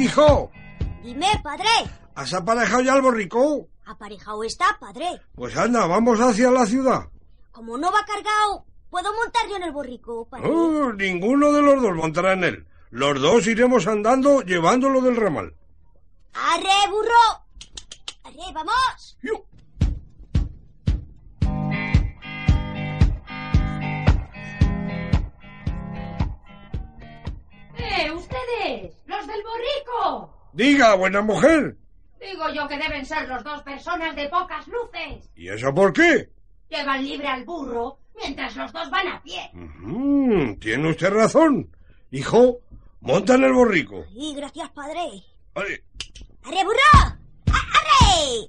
Hijo, Dime, padre. ¿has aparejado ya el borrico? Aparejado está, padre. Pues anda, vamos hacia la ciudad. Como no va cargado, ¿puedo montar yo en el borrico, padre? Oh, ninguno de los dos montará en él. Los dos iremos andando llevándolo del ramal. ¡Arre, burro! ¡Arre, vamos! Yo. ¡Eh, ustedes! ¡Los del borrico! Diga, buena mujer. Digo yo que deben ser los dos personas de pocas luces. ¿Y eso por qué? Llevan libre al burro mientras los dos van a pie. Tiene usted razón. Hijo, monta en el borrico. Y gracias, padre. Ay, ¡Arre, burro! ¡A- ¡Arre!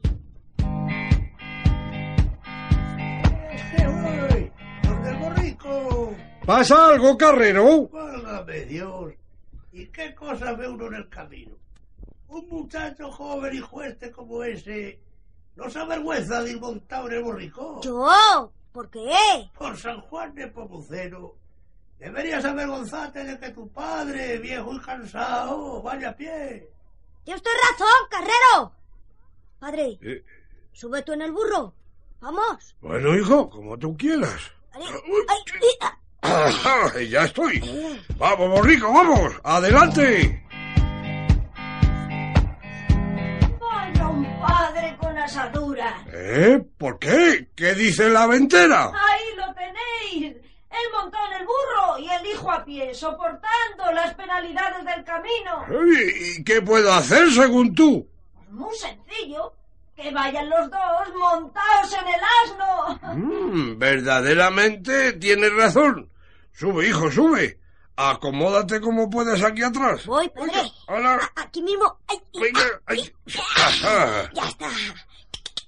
¡Uy! ¡Los del borrico! ¿Pasa algo, carrero? ¡Válgame Dios! ¿Y qué cosa ve uno en el camino? Un muchacho joven y jueste como ese no se avergüenza de ir montado en el borrico. ¿Yo? ¿Por qué? Por San Juan de Pomuceno. Deberías avergonzarte de que tu padre, viejo y cansado, vaya a pie. Tiene usted razón, carrero. Padre, Eh, sube tú en el burro. Vamos. bueno, hijo, como tú quieras. Ay, ay, ay, ah. ya estoy. Vamos, borrico, vamos. Adelante. Vaya un padre con asadura. ¿Eh? ¿Por qué? ¿Qué dice la ventera? Ahí lo tenéis. Él montó en el burro y el hijo a pie, soportando las penalidades del camino. ¿Y y qué puedo hacer según tú? Pues muy sencillo. Que vayan los dos montados en el asno. Mm, verdaderamente tienes razón. Sube, hijo, sube. Acomódate como puedes aquí atrás. Voy, padre. Venga, ahora, A- aquí mismo. Ay, ay, venga, ay, ay. Ajá. Ya está.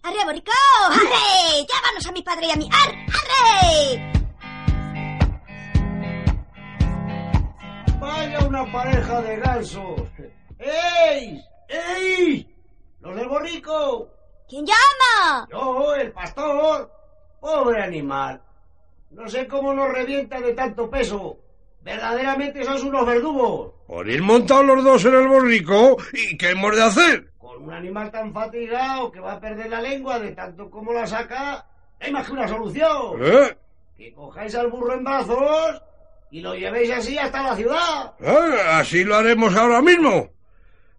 ¡Arre, borrico! ¡Arre! ¡Llávanos a mi padre y a mí! ¡Arre! ¡Arre! Vaya una pareja de gansos. ¡Ey! ¡Ey! ¡Los del borrico! ¿Quién llama? Yo, el pastor. Pobre animal. No sé cómo nos revienta de tanto peso. Verdaderamente sois unos verdugos. Por ir montados los dos en el borrico. ¿Y qué hemos de hacer? Con un animal tan fatigado que va a perder la lengua de tanto como la saca, hay más que una solución. ¿Eh? Que cojáis al burro en brazos y lo llevéis así hasta la ciudad. Ah, Así lo haremos ahora mismo.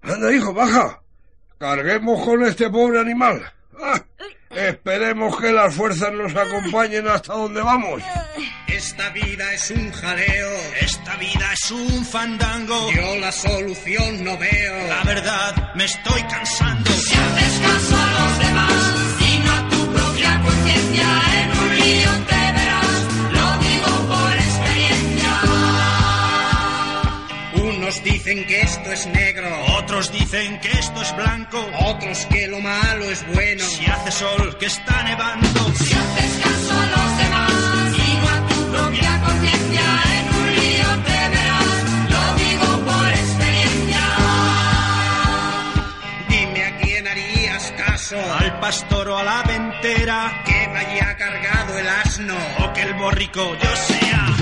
Anda, hijo, baja. Carguemos con este pobre animal. Ah, esperemos que las fuerzas nos acompañen hasta donde vamos. Esta vida es un jaleo. Esta vida es un fandango. Yo la solución no veo. La verdad, me estoy cansando. Unos dicen que esto es negro. Otros dicen que esto es blanco. Otros que lo malo es bueno. Si hace sol, que está nevando. Si haces caso a los demás y no a tu propia conciencia, en un lío te verás. Lo digo por experiencia. Dime a quién harías caso. Al pastor o a la ventera. Que vaya cargado el asno. O que el borrico yo sea.